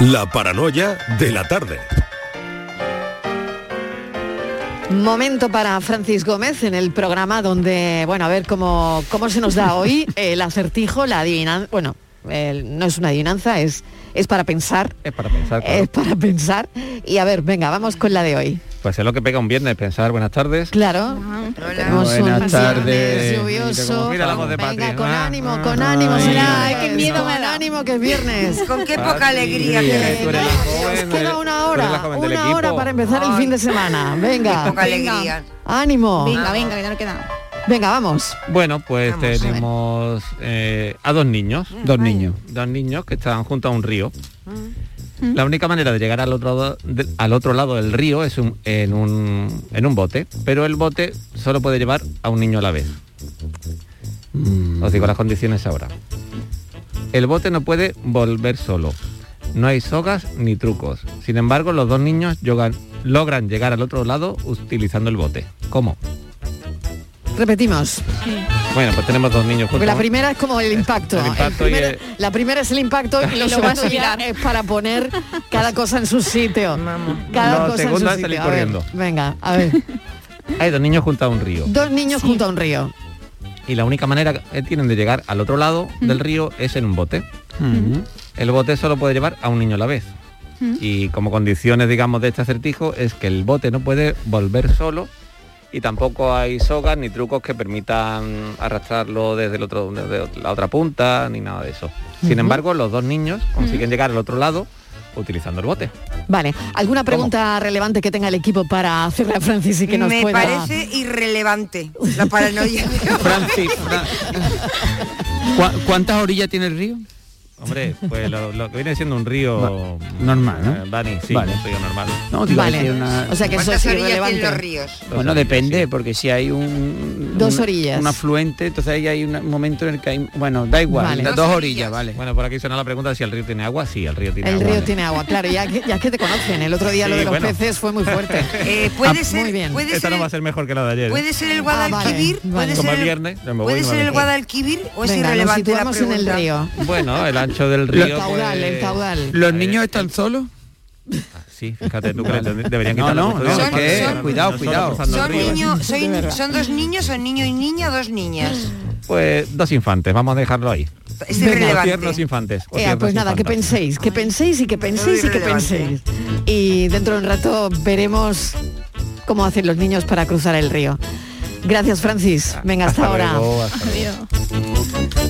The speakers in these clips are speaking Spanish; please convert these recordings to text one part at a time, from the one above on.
La paranoia de la tarde. Momento para Francis Gómez en el programa donde, bueno, a ver cómo, cómo se nos da hoy el acertijo, la adivinanza. Bueno, el- no es una adivinanza, es, es para pensar. Es para pensar, claro. Es para pensar. Y a ver, venga, vamos con la de hoy. Pues es lo que pega un viernes, pensar buenas tardes. Claro. Un Buenas tardes. lluvioso. Mira la voz de Venga, Patri. con Ah, ánimo, con ánimo. ay, será, ay, qué ay, miedo me da ánimo que es viernes. Con qué poca alegría que Nos queda una hora, una hora para empezar el fin de semana. Venga. Qué poca alegría. Ánimo. Venga, venga, que ya no queda. Venga, vamos. Bueno, pues Vamos, a tenemos eh, a dos niños. Dos niños. Dos niños que están junto a un río. La única manera de llegar al otro, de- al otro lado del río es un- en, un, en un bote, pero el bote solo puede llevar a un niño a la vez. Os digo las condiciones ahora. El bote no puede volver solo. No hay sogas ni trucos. Sin embargo, los dos niños yogan- logran llegar al otro lado utilizando el bote. ¿Cómo? Repetimos. Bueno, pues tenemos dos niños Porque la primera es como el impacto. El impacto y primero- el- La primera es el impacto y lo, segundo ya es para poner cada cosa en su sitio. Cada Lo cosa en su segundo es sitio. salir A ver, corriendo. venga, a ver. Hay dos niños junto a un río. Dos niños junto a un río. Y la única manera que tienen de llegar al otro lado del río es en un bote. El bote solo puede llevar a un niño a la vez. Y como condiciones, digamos, de este acertijo es que el bote no puede volver solo y tampoco hay sogas ni trucos que permitan arrastrarlo desde el otro, desde la otra punta ni nada de eso. Sin embargo, los dos niños consiguen llegar al otro lado utilizando el bote. Vale, ¿alguna pregunta relevante que tenga el equipo para hacerle a Francis y que nos Me pueda... parece irrelevante la paranoia. Francis, Fra- ¿Cuá- ¿cuántas orillas tiene el río? Hombre, pues lo, lo que viene siendo un río normal, ¿no? eh, Dani, sí, Vale. un río normal. No, digo, Vale. que una- O sea que eso ¿Cuántas es los ríos? Bueno, orillas, depende, sí. porque si hay un... Dos un- orillas. Un afluente, entonces ahí hay un momento en el que hay... Bueno, da igual, Vale. Dos dos orillas. orillas, vale. Bueno, por aquí suena la pregunta de si el río tiene agua. Sí, el río tiene El agua. río tiene agua, claro, ya que, ya que te conocen. El otro día lo de los bueno. peces fue muy fuerte. Eh, puede Ah, ser, muy bien. Puede Esta ser, no va a el- ser mejor que la de ayer. ¿eh? puede ser el Ah, Guadalquivir, vale, puede ser el el- puede el Guadalquivir o es irrelevante la situamos en el pregunta. río. Bueno, el ancho del río. El caudal, el caudal. ¿Los niños están solos? Sí, fíjate, tú crees, deberían No, quitar no, son- cuidado, cuidado. Son, soy- verdad. son dos niños, son niño y niña o dos niñas. Pues dos infantes, vamos a dejarlo ahí. Es irrelevante. infantes. pues nada, que penséis, que penséis y que penséis y que penséis. Y dentro de un rato veremos cómo hacen los niños para cruzar el río. Gracias, Francis. Venga, hasta, ahora. luego, hasta luego. Adiós.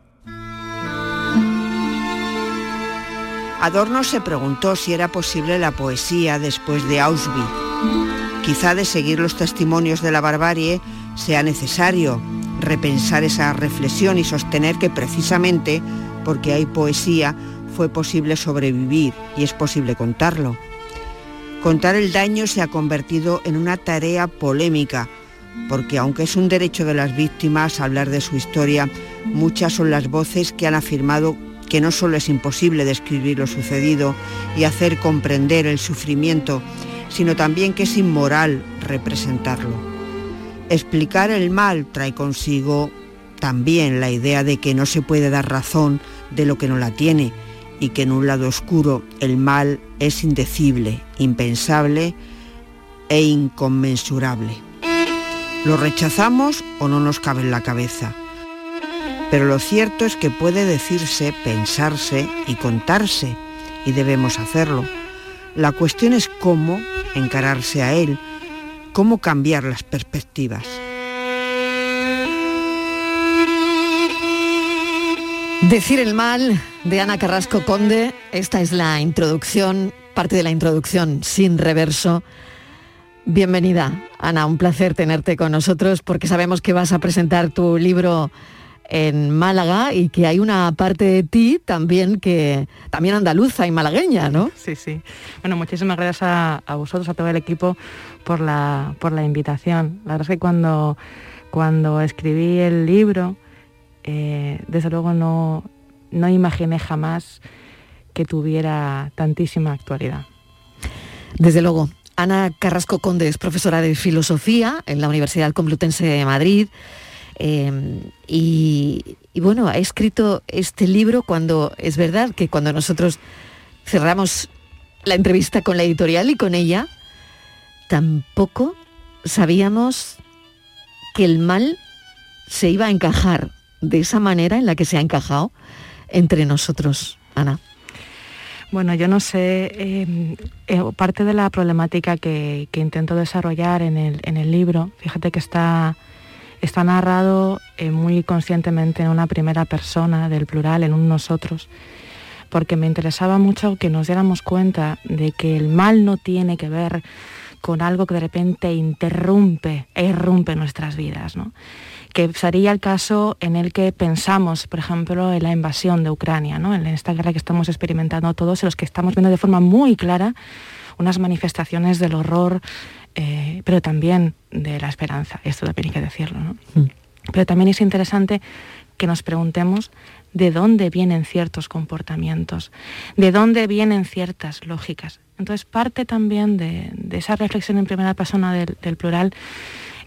Adorno se preguntó si era posible la poesía después de Auschwitz. Quizá de seguir los testimonios de la barbarie sea necesario repensar esa reflexión y sostener que precisamente porque hay poesía fue posible sobrevivir y es posible contarlo. Contar el daño se ha convertido en una tarea polémica, porque aunque es un derecho de las víctimas hablar de su historia, muchas son las voces que han afirmado que no solo es imposible describir lo sucedido y hacer comprender el sufrimiento, sino también que es inmoral representarlo. Explicar el mal trae consigo también la idea de que no se puede dar razón de lo que no la tiene y que en un lado oscuro el mal es indecible, impensable e inconmensurable. Lo rechazamos o no nos cabe en la cabeza. Pero lo cierto es que puede decirse, pensarse y contarse, y debemos hacerlo. La cuestión es cómo encararse a él, cómo cambiar las perspectivas. Decir el mal de Ana Carrasco Conde, esta es la introducción, parte de la introducción sin reverso. Bienvenida, Ana, un placer tenerte con nosotros porque sabemos que vas a presentar tu libro en Málaga y que hay una parte de ti también que también andaluza y malagueña, ¿no? Sí, sí. Bueno, muchísimas gracias a, a vosotros, a todo el equipo por la, por la invitación. La verdad es que cuando, cuando escribí el libro, eh, desde luego no, no imaginé jamás que tuviera tantísima actualidad. Desde luego. Ana Carrasco Conde es profesora de filosofía en la Universidad Complutense de Madrid. Eh, y, bueno, ha escrito este libro cuando es verdad que cuando nosotros cerramos la entrevista con la editorial y con ella, tampoco sabíamos que el mal se iba a encajar de esa manera en la que se ha encajado entre nosotros, Ana. Bueno, yo no sé, eh, eh, parte de la problemática que, que intento desarrollar en el, en el libro, fíjate que está, está narrado eh, muy conscientemente en una primera persona del plural, en un nosotros, porque me interesaba mucho que nos diéramos cuenta de que el mal no tiene que ver con algo que de repente interrumpe e irrumpe nuestras vidas, ¿no? que sería el caso en el que pensamos, por ejemplo, en la invasión de Ucrania, ¿no? en esta guerra que estamos experimentando todos, en los que estamos viendo de forma muy clara unas manifestaciones del horror, eh, pero también de la esperanza, esto también hay que decirlo. ¿no? Mm. Pero también es interesante que nos preguntemos de dónde vienen ciertos comportamientos, de dónde vienen ciertas lógicas. Entonces, parte también de, de esa reflexión en primera persona del, del plural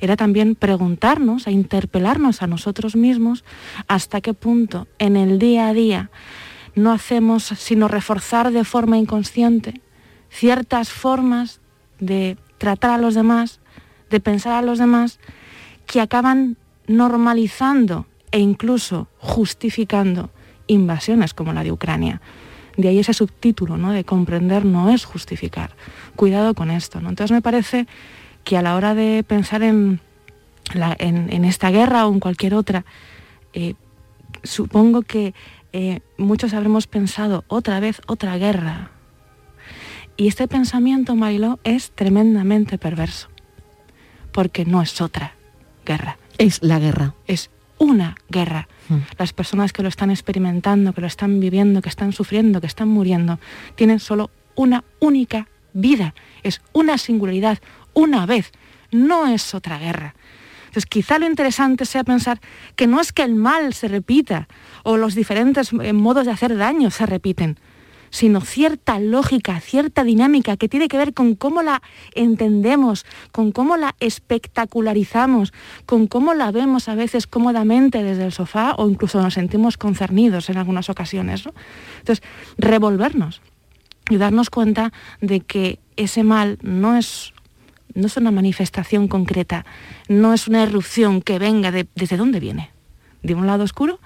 era también preguntarnos, a interpelarnos a nosotros mismos hasta qué punto en el día a día no hacemos sino reforzar de forma inconsciente ciertas formas de tratar a los demás, de pensar a los demás, que acaban normalizando e incluso justificando invasiones como la de Ucrania. De ahí ese subtítulo, ¿no? De comprender no es justificar. Cuidado con esto, ¿no? Entonces me parece que a la hora de pensar en, esta guerra o en cualquier otra, eh, supongo que eh, muchos habremos pensado otra vez otra guerra. Y este pensamiento, Mariló, es tremendamente perverso, porque no es otra guerra, Es la guerra. es una guerra. Mm. Las personas que lo están experimentando, que lo están viviendo, que están sufriendo, que están muriendo, tienen solo una única vida. Es una singularidad, una vez. No es otra guerra. Entonces, quizá lo interesante sea pensar que no es que el mal se repita o los diferentes eh, modos de hacer daño se repiten, sino cierta lógica, cierta dinámica que tiene que ver con cómo la entendemos, con cómo la espectacularizamos, con cómo la vemos a veces cómodamente desde el sofá o incluso nos sentimos concernidos en algunas ocasiones. Entonces, revolvernos y darnos cuenta de que ese mal no es, no es una manifestación concreta, no es una erupción que venga de, desde dónde viene, de un lado oscuro.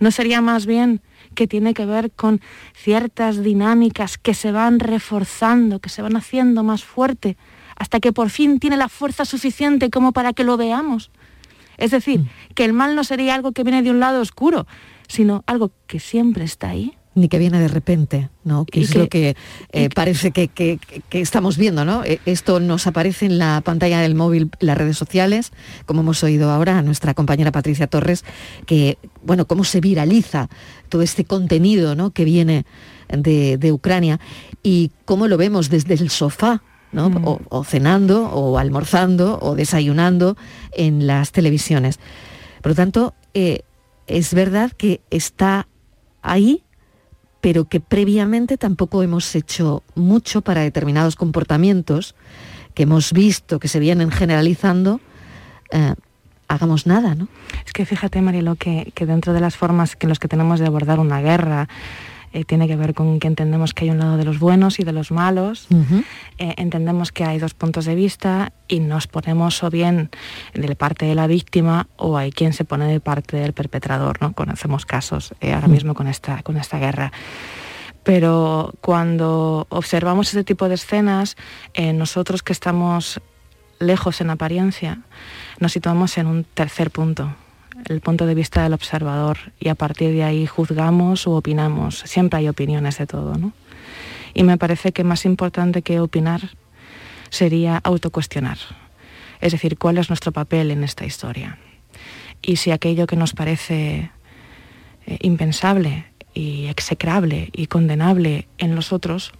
¿No sería más bien que tiene que ver con ciertas dinámicas que se van reforzando, que se van haciendo más fuerte, hasta que por fin tiene la fuerza suficiente como para que lo veamos? Es decir, que el mal no sería algo que viene de un lado oscuro, sino algo que siempre está ahí, Ni que viene de repente, ¿no? Que Y es que- lo que eh, parece que, que- que estamos viendo, ¿no? Eh, Esto nos aparece en la pantalla del móvil, las redes sociales, como hemos oído ahora a nuestra compañera Patricia Torres, que, bueno, cómo se viraliza todo este contenido, ¿no? Que viene de, de Ucrania y cómo lo vemos desde el sofá, ¿no? Mm. O, o cenando, o almorzando, o desayunando en las televisiones. Por lo tanto, eh, es verdad que está ahí, pero que previamente tampoco hemos hecho mucho para determinados comportamientos que hemos visto que se vienen generalizando, eh, hagamos nada, ¿no? Es que fíjate, Marilo, que, que dentro de las formas que los que tenemos de abordar una guerra, eh, tiene que ver con que entendemos que hay un lado de los buenos y de los malos, eh, entendemos que hay dos puntos de vista y nos ponemos o bien de parte de la víctima o hay quien se pone de parte del perpetrador, ¿no? Conocemos casos eh, ahora mismo con esta, con esta guerra. Pero cuando observamos ese tipo de escenas, eh, nosotros que estamos lejos en apariencia, nos situamos en un tercer punto, el punto de vista del observador, y a partir de ahí juzgamos u opinamos. Siempre hay opiniones de todo, ¿no? Y me parece que más importante que opinar sería autocuestionar. Es decir, cuál es nuestro papel en esta historia. Y si aquello que nos parece eh, impensable y execrable y condenable en los otros,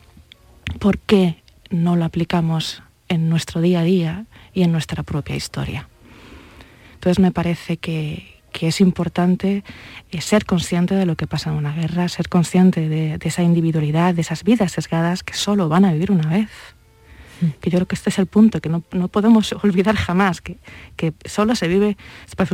¿por qué no lo aplicamos en nuestro día a día y en nuestra propia historia? Entonces me parece que, es importante eh, ser consciente de lo que pasa en una guerra, ser consciente de, de esa individualidad, de esas vidas sesgadas que solo van a vivir una vez. Que yo creo que este es el punto, que no, podemos olvidar jamás, que, que, solo se vive,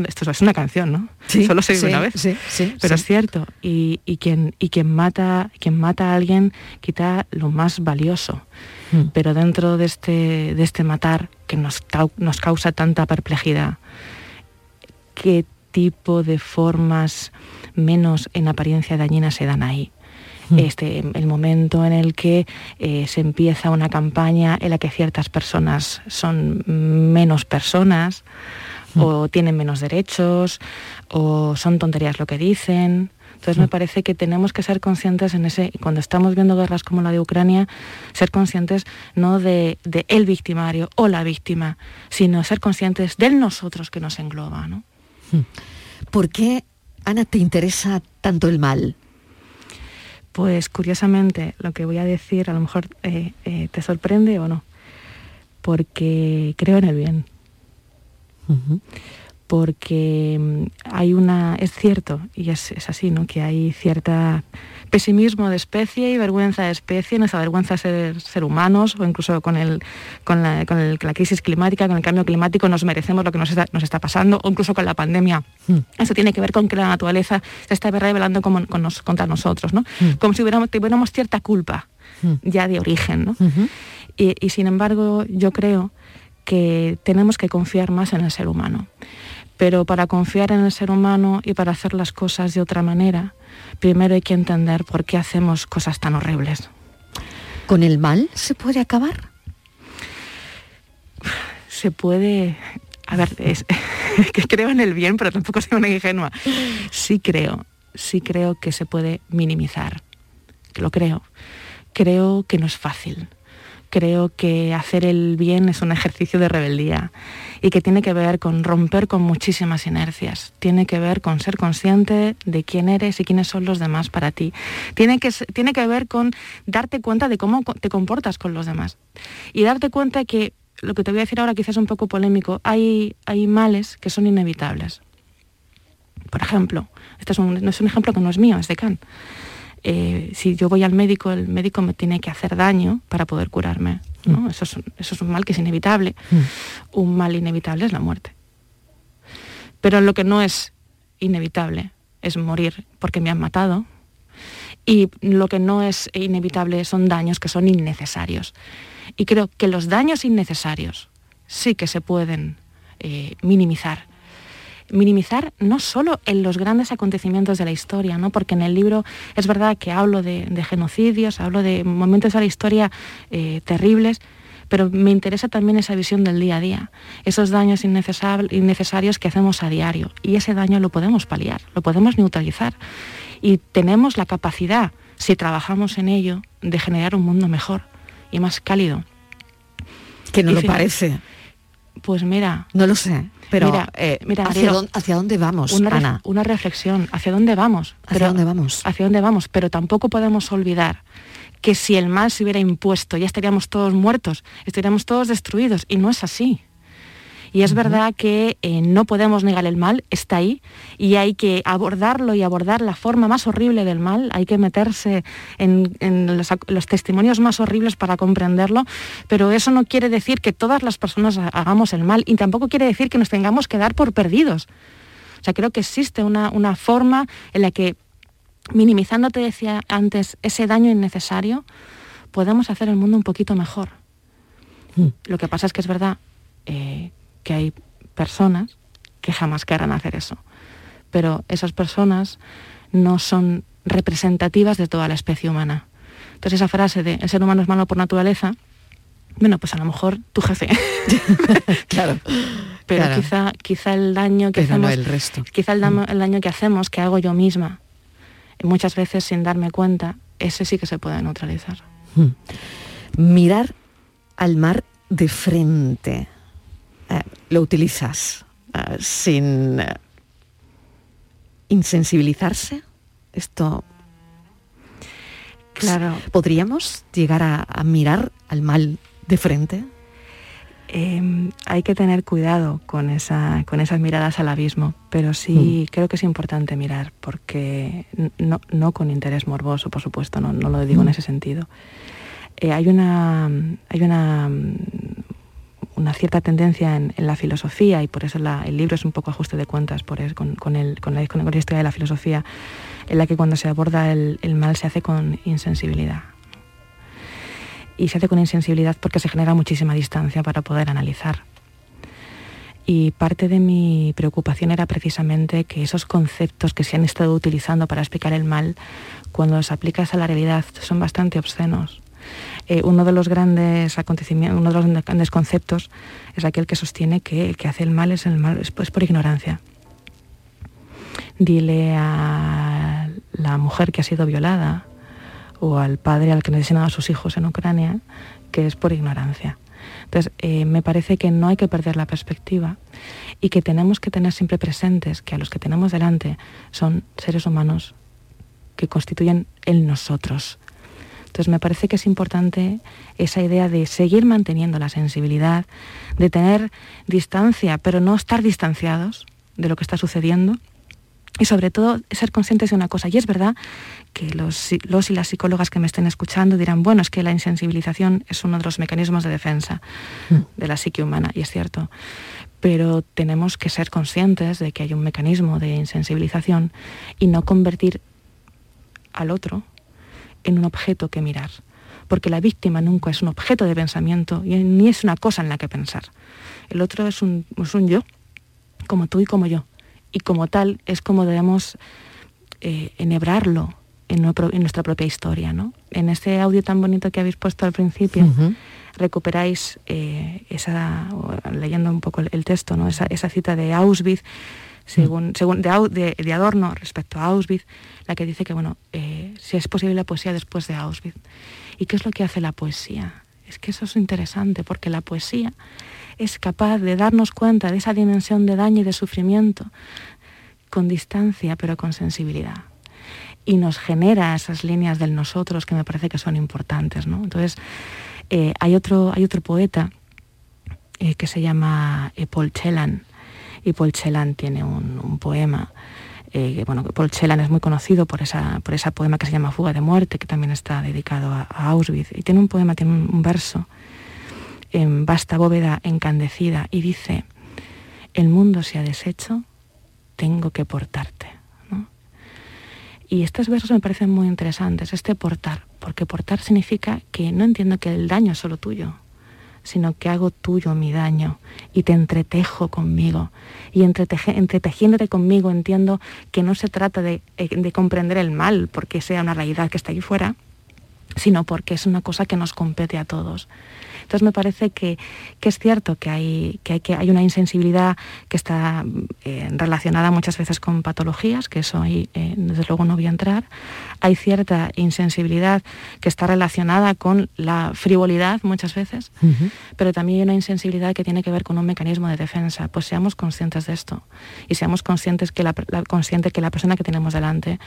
esto es una canción, ¿no? Sí, solo se vive una vez, sí, sí, pero es cierto, y, quien, y quien, mata, quien mata a alguien quita lo más valioso, hmm. pero dentro de este, de este matar que nos, nos causa tanta perplejidad, ¿qué tipo de formas menos en apariencia dañinas se dan ahí? Mm. este, el momento en el que eh, se empieza una campaña en la que ciertas personas son menos personas mm. o tienen menos derechos o son tonterías lo que dicen. Entonces me mm. parece que tenemos que ser conscientes en ese, cuando estamos viendo guerras como la de Ucrania, ser conscientes no de, el victimario o la víctima, sino ser conscientes del nosotros que nos engloba. ¿no? ¿Por qué, Ana, te interesa tanto el mal? Pues curiosamente lo que voy a decir a lo mejor eh, eh, te sorprende o no, porque creo en el bien. Porque mm, hay una, es cierto, y es, es así, ¿no? que hay cierta pesimismo de especie y vergüenza de especie, nuestra vergüenza de ser, humanos o incluso con, el, con, la, crisis climática, con el cambio climático, nos merecemos lo que nos está, nos está pasando o incluso con la pandemia. Hmm. Eso tiene que ver con que la naturaleza se está revelando con contra nosotros, ¿no? Hmm. como si hubiéramos, tuviéramos cierta culpa hmm. ya de origen. y, y sin embargo yo creo que tenemos que confiar más en el ser humano. Pero para confiar en el ser humano y para hacer las cosas de otra manera, primero hay que entender por qué hacemos cosas tan horribles. ¿Con el mal se puede acabar? Se puede... A ver, es, que creo en el bien, pero tampoco soy una ingenua. Sí creo, sí creo que se puede minimizar. Lo creo. Creo que no es fácil creo que hacer el bien es un ejercicio de rebeldía y que tiene que ver con romper con muchísimas inercias, tiene que ver con ser consciente de quién eres y quiénes son los demás para ti, tiene que, tiene que ver con darte cuenta de cómo te comportas con los demás. Y darte cuenta que lo que te voy a decir ahora quizás es un poco polémico, hay, hay males que son inevitables. Por ejemplo, este es un, no es un ejemplo que no es mío, es de Kant eh, si yo voy al médico, el médico me tiene que hacer daño para poder curarme. Mm. Eso, es, un mal que es inevitable. Mm. Un mal inevitable es la muerte. Pero lo que no es inevitable es morir porque me han matado. Y lo que no es inevitable son daños que son innecesarios. Y creo que los daños innecesarios sí que se pueden eh, minimizar minimizar no solo en los grandes acontecimientos de la historia, ¿no? porque en el libro es verdad que hablo de, genocidios, hablo de momentos de la historia eh, terribles, pero me interesa también esa visión del día a día, esos daños innecesarios que hacemos a diario. Y ese daño lo podemos paliar, lo podemos neutralizar. Y tenemos la capacidad, si trabajamos en ello, de generar un mundo mejor y más cálido. Que no lo parece. Pues mira. No lo sé. Pero mira, eh, mira ¿hacia, dónde, vamos, una, Ana? Una reflexión. ¿Hacia dónde vamos? ¿Hacia dónde vamos? ¿Hacia dónde vamos? Pero tampoco podemos olvidar que si el mal se hubiera impuesto ya estaríamos todos muertos, estaríamos todos destruidos. Y no es así. Y es verdad que eh, no podemos negar el mal, está ahí, y hay que abordarlo y abordar la forma más horrible del mal, hay que meterse en, los, testimonios más horribles para comprenderlo, pero eso no quiere decir que todas las personas hagamos el mal y tampoco quiere decir que nos tengamos que dar por perdidos. O sea, creo que existe una, una forma en la que, minimizando, te decía antes, ese daño innecesario, podemos hacer el mundo un poquito mejor. Mm. Lo que pasa es que es verdad eh, que hay personas que jamás querrán hacer eso. Pero esas personas no son representativas de toda la especie humana. Entonces esa frase de el ser humano es malo por naturaleza, bueno, pues a lo mejor tu jefe. claro. Pero claro. quizá, quizá el daño que Pero no hacemos. el resto. Quizá el, damo- el daño que hacemos, que hago yo misma, muchas veces sin darme cuenta, ese sí que se puede neutralizar. Hmm. Mirar al mar de frente. Eh, lo utilizas eh, sin eh, insensibilizarse. Esto. Claro. ¿Podríamos llegar a, a mirar al mal de frente? Eh, hay que tener cuidado con, esa, con esas miradas al abismo, pero sí creo que es importante mirar, porque no, no con interés morboso, por supuesto, no, no lo digo en ese sentido. Eh, hay una, hay una, mm, una cierta tendencia en, la filosofía, y por eso el libro es un poco ajuste de cuentas por con, la, historia de la filosofía, en la que cuando se aborda el mal se hace con insensibilidad y se hace con insensibilidad porque se genera muchísima distancia para poder analizar. Y parte de mi preocupación era precisamente que esos conceptos que se han estado utilizando para explicar el mal, cuando los aplicas a la realidad, son bastante obscenos. Eh, uno de los grandes acontecimientos, uno de los grandes conceptos es aquel que sostiene que el que hace el mal es el mal es, por ignorancia. Dile a la mujer que ha sido violada o al padre al que no ha asesinado a sus hijos en Ucrania que es por ignorancia. Entonces, eh, me parece que no hay que perder la perspectiva y que tenemos que tener siempre presentes que a los que tenemos delante son seres humanos que constituyen el nosotros. Entonces, me parece que es importante esa idea de seguir manteniendo la sensibilidad, de tener distancia, pero no estar distanciados de lo que está sucediendo y sobre todo ser conscientes de una cosa. Y es verdad que los, los, y las psicólogas que me estén escuchando dirán, bueno, es que la insensibilización es uno de los mecanismos de defensa mm. de la psique humana, y es cierto. Pero tenemos que ser conscientes de que hay un mecanismo de insensibilización y no convertir al otro en un objeto que mirar. Porque la víctima nunca es un objeto de pensamiento y ni es una cosa en la que pensar. El otro es un, es un yo, como tú y como yo y como tal es como debemos eh, enhebrarlo en, nuestra propia historia. ¿no? En ese audio tan bonito que habéis puesto al principio, uh -huh. recuperáis eh, esa, leyendo un poco el, el texto, ¿no? esa, esa, cita de Auschwitz, según, de, de, Adorno respecto a Auschwitz, la que dice que bueno, eh, si es posible la poesía después de Auschwitz. ¿Y qué es lo que hace la poesía? Es que eso es interesante, porque la poesía es capaz de darnos cuenta de esa dimensión de daño y de sufrimiento con distancia pero con sensibilidad. Y nos genera esas líneas del nosotros que me parece que son importantes. ¿no? Entonces, eh, hay, otro, hay otro poeta eh, que se llama Paul Celan, y Paul Celan tiene un, poema. Eh, bueno, Paul Celan es muy conocido por esa, por ese poema que se llama Fuga de Muerte, que también está dedicado a, Auschwitz. Y tiene un poema, tiene un, verso en vasta bóveda encandecida y dice, el mundo se ha deshecho, tengo que portarte. Y estos versos me parecen muy interesantes, este portar, porque portar significa que no entiendo que el daño es solo tuyo, sino que hago tuyo mi daño y te entretejo conmigo. Y entreteje, entretejiéndote conmigo entiendo que no se trata de, de comprender el mal porque sea una realidad que está ahí fuera, sino porque es una cosa que nos compete a todos. Entonces me parece que, que es cierto que hay, que, hay, que hay una insensibilidad que está eh, relacionada muchas veces con patologías, que eso ahí eh, desde luego no voy a entrar. Hay cierta insensibilidad que está relacionada con la frivolidad muchas veces, uh -huh. pero también hay una insensibilidad que tiene que ver con un mecanismo de defensa. Pues seamos conscientes de esto y seamos conscientes que la, la, consciente que la persona que tenemos delante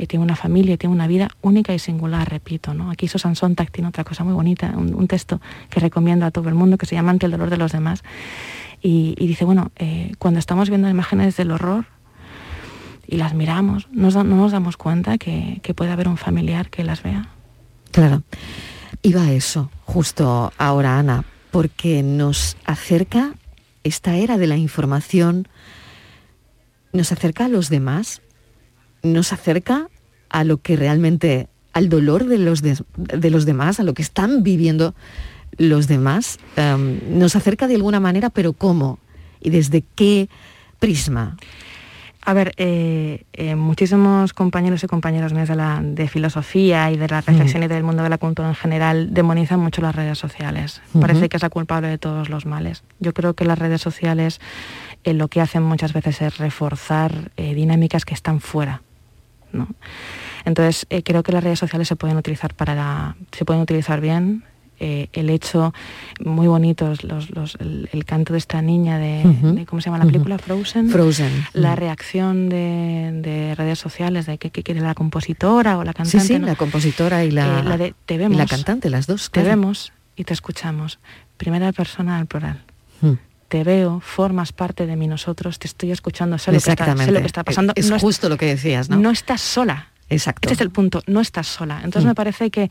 eh, tiene una familia, tiene una vida única y singular, repito. ¿no? Aquí Susan Sontag tiene otra cosa muy bonita, un, texto que recomiendo a todo el mundo que se llama Ante el dolor de los demás. Y, dice, bueno, eh, cuando estamos viendo imágenes del horror y las miramos, nos, no nos damos cuenta que, que puede haber un familiar que las vea. Claro. Iba a eso, justo ahora, Ana, porque nos acerca esta era de la información, nos acerca a los demás, nos acerca a lo que realmente, al dolor de los, de, de los demás, a lo que están viviendo los demás, um, nos acerca de alguna manera, pero ¿cómo? ¿Y desde qué prisma? A ver, eh, eh, muchísimos compañeros y compañeras míos de, la, de filosofía y de la reflexión y del mundo de la cultura en general demonizan mucho las redes sociales. Parece que es la culpable de todos los males. Yo creo que las redes sociales eh, lo que hacen muchas veces es reforzar dinámicas que están fuera. ¿No? Entonces, eh, creo que las redes sociales se pueden utilizar para la- se pueden utilizar bien. Eh, el hecho, muy los, los- el, el canto de esta niña de, ¿cómo se llama la película? Frozen. Frozen. La reacción de, de redes sociales de que, quiere la compositora o la Sí, cantante. sí, ¿no? la compositora y la, Eh, la de te y vemos, la cantante, las dos. te vemos y te escuchamos. Primera persona al plural. Mm. Te veo, formas parte de mí, nosotros, te estoy escuchando, sé lo, que está, Exactamente. sé lo que está pasando. Es no, es- justo lo que decías, ¿no? no estás sola. Exacto. Este es el punto, no estás sola. Entonces Mm. me parece que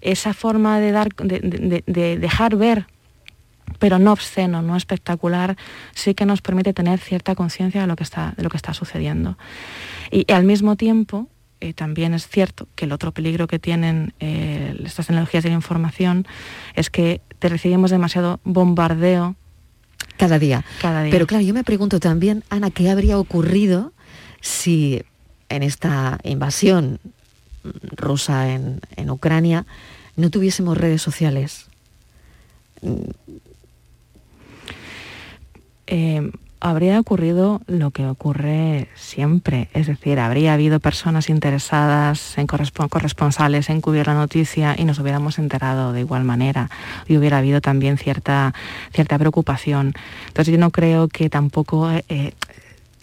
esa forma de dar, de, de- de dejar ver, pero no obsceno, no espectacular, sí que nos permite tener cierta conciencia de lo que está, de lo que está sucediendo. Y, al mismo tiempo, eh, también es cierto que el otro peligro que tienen eh, estas tecnologías de la información es que te recibimos demasiado bombardeo Cada día. cada día. Pero claro, yo me pregunto también, Ana, ¿qué habría ocurrido si en esta invasión rusa en, en Ucrania no tuviésemos redes sociales? eh, habría ocurrido lo que ocurre siempre, es decir, habría habido personas interesadas en correspo- corresponsales en cubrir la noticia y nos hubiéramos enterado de igual manera y hubiera habido también cierta, cierta preocupación. Entonces yo no creo que tampoco eh,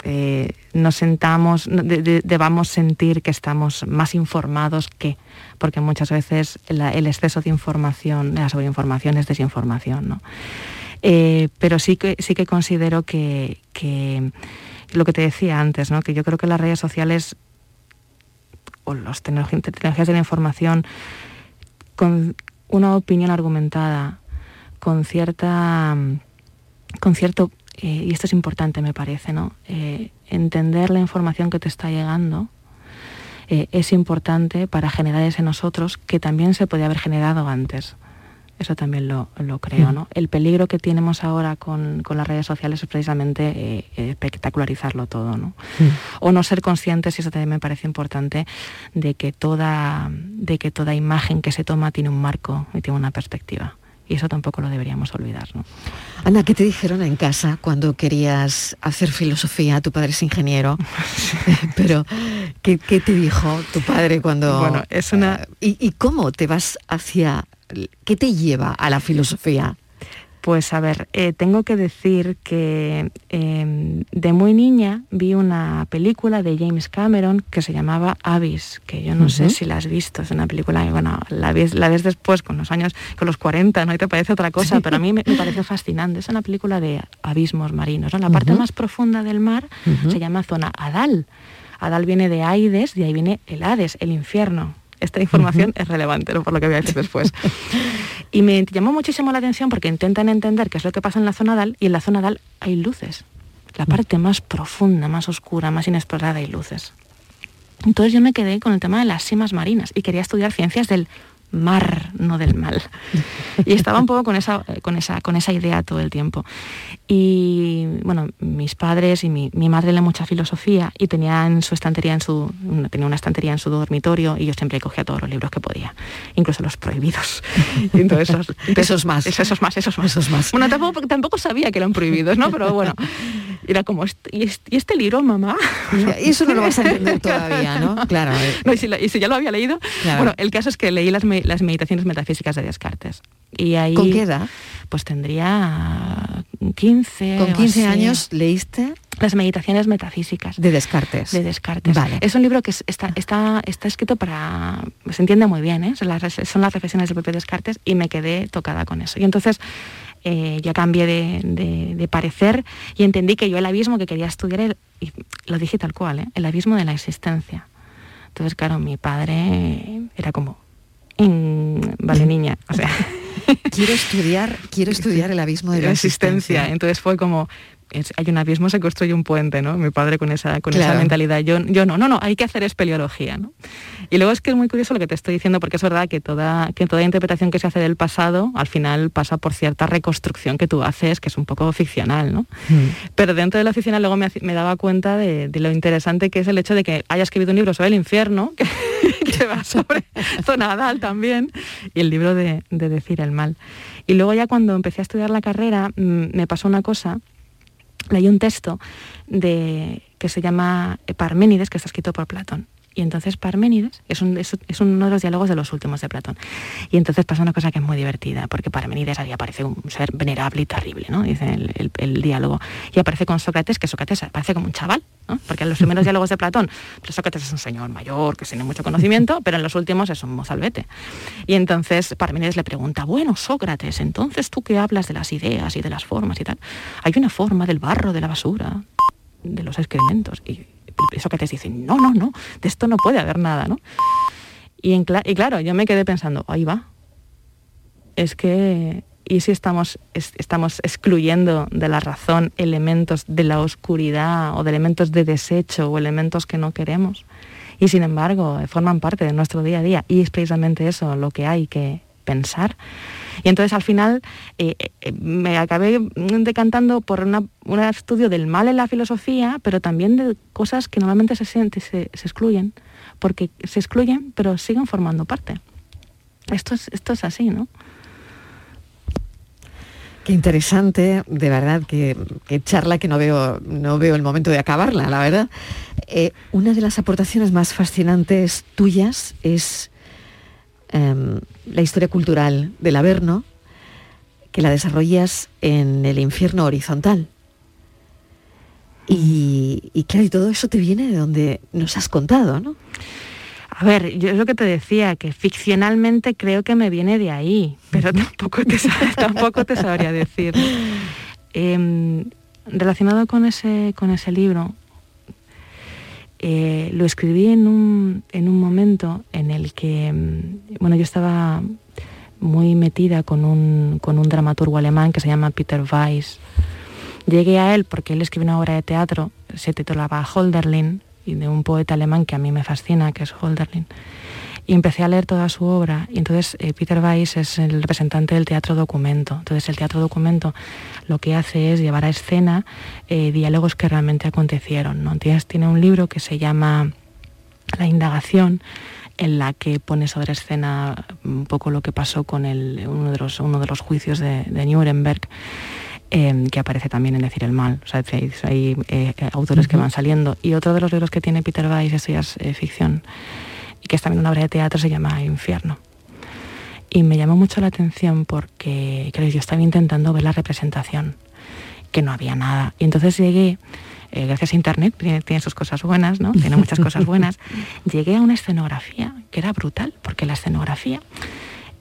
eh, nos sentamos, debamos sentir que estamos más informados que, porque muchas veces el exceso de información, la sobreinformación es desinformación, ¿no? Eh, pero sí que, sí que considero que, lo que te decía antes, ¿no? que yo creo que las redes sociales o las tecnologías de la información con una opinión argumentada, con cierta con cierto, eh, y esto es importante me parece, ¿no? Eh, entender la información que te está llegando es importante para generar ese nosotros que también se podía haber generado antes. Eso también lo, lo creo. ¿no? El peligro que tenemos ahora con, con las redes sociales es precisamente eh, espectacularizarlo todo, ¿no? O no ser conscientes, y eso también me parece importante, de que toda, de que toda imagen que se toma tiene un marco y tiene una perspectiva. Y eso tampoco lo deberíamos olvidar, ¿no? Ana, ¿qué te dijeron en casa cuando querías hacer filosofía? Tu padre es ingeniero, pero ¿qué, qué te dijo tu padre cuando... Bueno, es una- eh, ¿y, y cómo te vas hacia... ¿Qué te lleva a la filosofía? Pues a ver, eh, tengo que decir que eh, de muy niña vi una película de James Cameron que se llamaba Abyss, que yo no sé si la has visto, es una película bueno, la ves, la ves después con los años, con los 40, ¿no? Y te parece otra cosa, pero a mí me, me pareció fascinante. Es una película de abismos marinos, ¿no? La parte más profunda del mar se llama zona Adal. Adal viene de Aides, de ahí viene el Hades, el infierno. Esta información es relevante, ¿no? por lo que voy a decir después. Y me llamó muchísimo la atención porque intentan entender qué es lo que pasa en la zona DAL y en la zona DAL hay luces. La parte más profunda, más oscura, más inexplorada hay luces. Entonces yo me quedé con el tema de las simas marinas y quería estudiar ciencias del mar, no del mal. Y estaba un poco con esa, con esa, con esa idea todo el tiempo. Y bueno, mis padres y mi, mi madre lee mucha filosofía y tenía en su estantería, en su, una- tenía una estantería en su dormitorio y yo siempre cogía todos los libros que podía, incluso los prohibidos. Y entonces esos, más. Esos más, esos más. Esos más. Bueno, tampoco, tampoco sabía que eran prohibidos, ¿no? Pero bueno, era como, "Este- ¿y este, y este libro, mamá? Y eso no lo vas a entender todavía, ¿no? Claro. eh, No, y, si, la- y si ya lo había leído. Claro. Bueno, el caso es que leí las, me- las meditaciones metafísicas de Descartes. Y ahí, ¿Con qué edad? Pues tendría 15. Con o 15 así. años leíste Las meditaciones metafísicas. de Descartes. de Descartes. Vale. Es un libro que es- está, está, está escrito para... Se entiende muy bien, ¿eh? Son las, son las reflexiones del propio Descartes y me quedé tocada con eso. Y entonces eh, ya cambié de, de- de parecer y entendí que yo el abismo que quería estudiar, era- y lo dije tal cual, ¿eh? el abismo de la existencia. Entonces, claro, mi padre era como, "Mm, vale niña, o sea... Quiero estudiar, quiero estudiar el abismo de la existencia. Entonces fue como, hay un abismo, se construye un puente, ¿no? Mi padre con esa, con esa mentalidad. Yo, yo no, no, no, hay que hacer espeleología, ¿no? Y luego es que es muy curioso lo que te estoy diciendo, porque es verdad que toda, que toda interpretación que se hace del pasado, al final pasa por cierta reconstrucción que tú haces, que es un poco ficcional, ¿no? Pero dentro de la ficcional luego me, me daba cuenta de, de lo interesante que es el hecho de que haya escrito un libro sobre el infierno, que, que va sobre Zonadal también, y el libro de, de Decir el Mal. Y luego ya cuando empecé a estudiar la carrera, mm, me pasó una cosa, leí un texto de, que se llama Parménides, que está escrito por Platón. Y entonces Parménides es, un- es- uno de los diálogos de los últimos de Platón. Y entonces pasa una cosa que es muy divertida, porque Parménides ahí aparece un ser venerable y terrible, ¿no? Dice el, el- diálogo. Y aparece con Sócrates, que Sócrates aparece como un chaval, ¿no? Porque en los primeros diálogos de Platón, Sócrates es un señor mayor, que tiene mucho conocimiento, pero en los últimos es un mozalbete. Y entonces Parménides le pregunta, bueno, Sócrates, entonces tú que hablas de las ideas y de las formas y tal, hay una forma del barro, de la basura, de los excrementos. Y Sócrates dice, no, no, no, de esto no puede haber nada, ¿no? Y, en claro, yo me quedé pensando, ahí va. Es que, ¿y si estamos, es- estamos excluyendo de la razón elementos de la oscuridad o de elementos de desecho o elementos que no queremos? Y sin embargo, forman parte de nuestro día a día y es precisamente eso lo que hay que pensar. Y entonces al final eh, eh, me acabé decantando por un estudio del mal en la filosofía, pero también de cosas que normalmente se, siente- se, excluyen, porque se excluyen pero siguen formando parte. Esto es, esto es así, ¿no? Qué interesante, de verdad, que, que charla que no veo, no veo el momento de acabarla, la verdad. Eh, una de las aportaciones más fascinantes tuyas es em, la historia cultural del Averno, que la desarrollas en el infierno horizontal. Y, y claro, y todo eso te viene de donde nos has contado, ¿no? A ver, yo es lo que te decía, que ficcionalmente creo que me viene de ahí, pero tampoco te, tampoco te sabría decir. Em, relacionado con ese, con ese libro, eh, lo escribí en un, en un momento en el que, mm, bueno, yo estaba muy metida con un, con un dramaturgo alemán que se llama Peter Weiss. Llegué a él porque él escribió una obra de teatro, se titulaba Holderlin, y de un poeta alemán que a mí me fascina, que es Holderlin. Y empecé a leer toda su obra, y entonces eh, Peter Weiss es el representante del teatro documento. Entonces el teatro documento lo que hace es llevar a escena eh, diálogos que realmente acontecieron. ¿no? Tienes- tiene un libro que se llama La indagación, en la que pone sobre escena un poco lo que pasó con el- uno, de los, uno de los juicios de, de Nuremberg, eh, que aparece también en Decir el Mal. O sea, hay, hay, eh, autores que van saliendo. Y otro de los libros que tiene Peter Weiss, esto ya es eh, ficción, y que es también una obra de teatro, se llama Infierno. Y me llamó mucho la atención porque claro, yo estaba intentando ver la representación, que no había nada. Y entonces llegué, eh, gracias a Internet, tiene, tiene sus cosas buenas, ¿no? Tiene muchas cosas buenas, llegué a una escenografía que era brutal, porque la escenografía,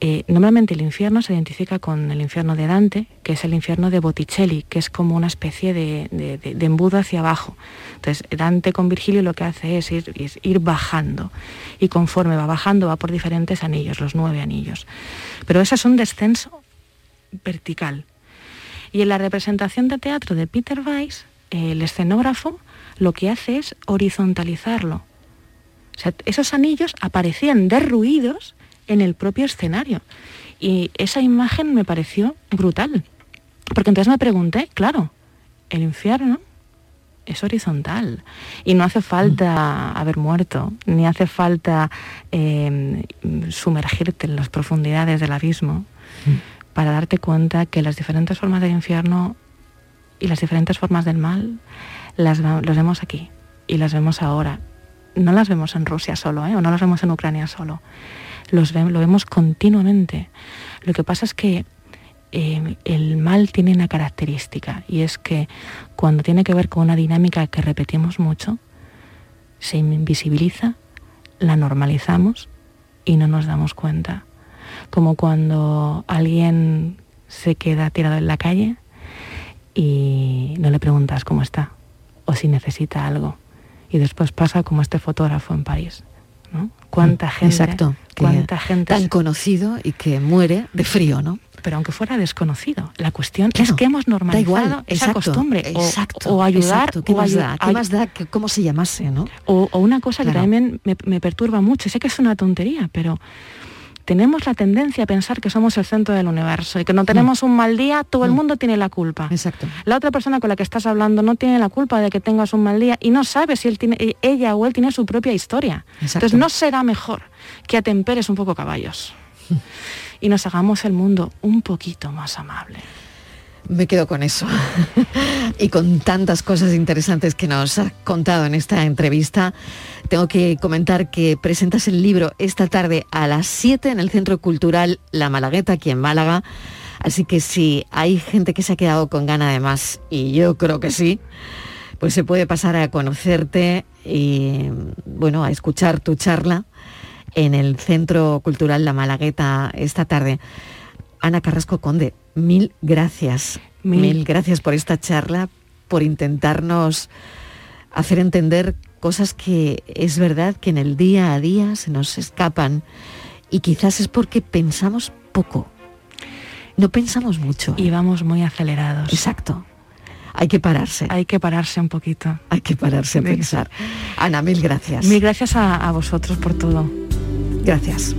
eh, normalmente el infierno se identifica con el infierno de Dante, que es el infierno de Botticelli, que es como una especie de, de- embudo hacia abajo. Entonces, Dante con Virgilio lo que hace es ir, ir bajando, y conforme va bajando va por diferentes anillos, los nueve anillos. Pero ese es un descenso vertical. Y en la representación de teatro de Peter Weiss, el escenógrafo lo que hace es horizontalizarlo. O sea, esos anillos aparecían derruidos en el propio escenario. Y esa imagen me pareció brutal. Porque entonces me pregunté, claro, el infierno es horizontal y no hace falta haber muerto, ni hace falta eh, sumergirte en las profundidades del abismo para darte cuenta que las diferentes formas del infierno y las diferentes formas del mal las vemos aquí y las vemos ahora. No las vemos en Rusia solo, ¿eh? o no las vemos en Ucrania solo. Los lo vemos continuamente. Lo que pasa es que eh, el mal tiene una característica y es que cuando tiene que ver con una dinámica que repetimos mucho, se invisibiliza, la normalizamos y no nos damos cuenta. Como cuando alguien se queda tirado en la calle y no le preguntas cómo está o si necesita algo. Y después pasa como este fotógrafo en París. ¿No? ¿Cuánta gente? Exacto. ¿Cuánta gente? Tan conocido y que muere de frío, ¿no? pero aunque fuera desconocido. La cuestión es que hemos normalizado igual, esa exacto, costumbre o- exacto, o, ayudar exacto. ¿Qué o más da? ¿Qué ay- más da que cómo se llamase, no? O, o una cosa Claro. que también me, me perturba mucho, sé que es una tontería, pero tenemos la tendencia a pensar que somos el centro del universo y que no tenemos un mal día, todo el mundo tiene la culpa. Exacto. La otra persona con la que estás hablando no tiene la culpa de que tengas un mal día y no sabe si él tiene, eh, ella o él tiene su propia historia. Exacto. Entonces no será mejor que atemperes un poco caballos y nos hagamos el mundo un poquito más amable. Me quedo con eso. y con tantas cosas interesantes que nos has contado en esta entrevista, tengo que comentar que presentas el libro esta tarde a las 7 en el Centro Cultural La Malagueta, aquí en Málaga. Así que si hay gente que se ha quedado con gana de más, y yo creo que sí, pues se puede pasar a conocerte y, bueno, a escuchar tu charla en el Centro Cultural La Malagueta esta tarde. Ana Carrasco Conde, mil gracias. Mil. Mil. gracias por esta charla, por intentarnos hacer entender cosas que es verdad que en el día a día se nos escapan y quizás es porque pensamos poco. No pensamos mucho. Y vamos muy acelerados. Exacto. Hay que pararse. Hay que pararse un poquito. Hay que pararse a pensar. Ana, mil gracias. Mil gracias a, a vosotros por todo. Gracias.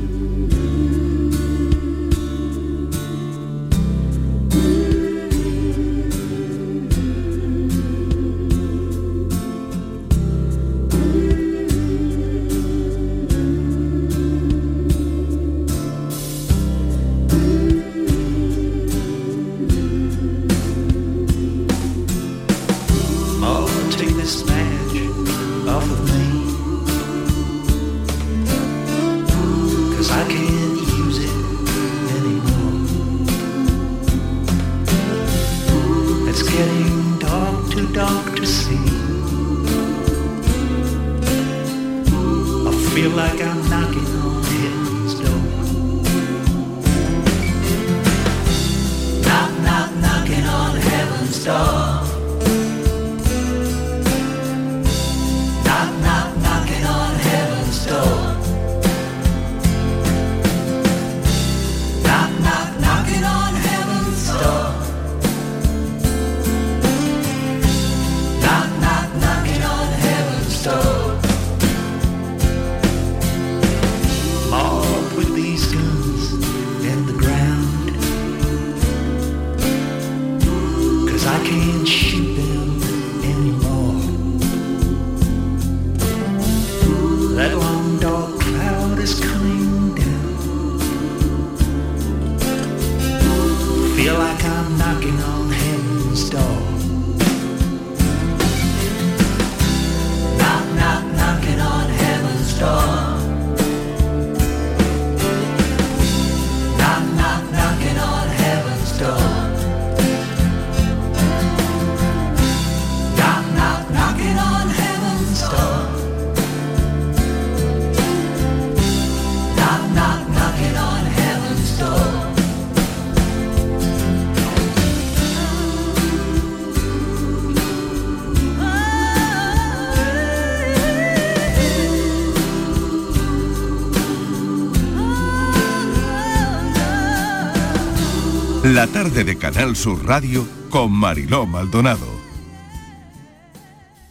La tarde de Canal Sur Radio con Mariló Maldonado.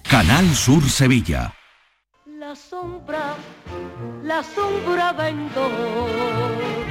Canal Sur Sevilla. La sombra, la sombra vendó.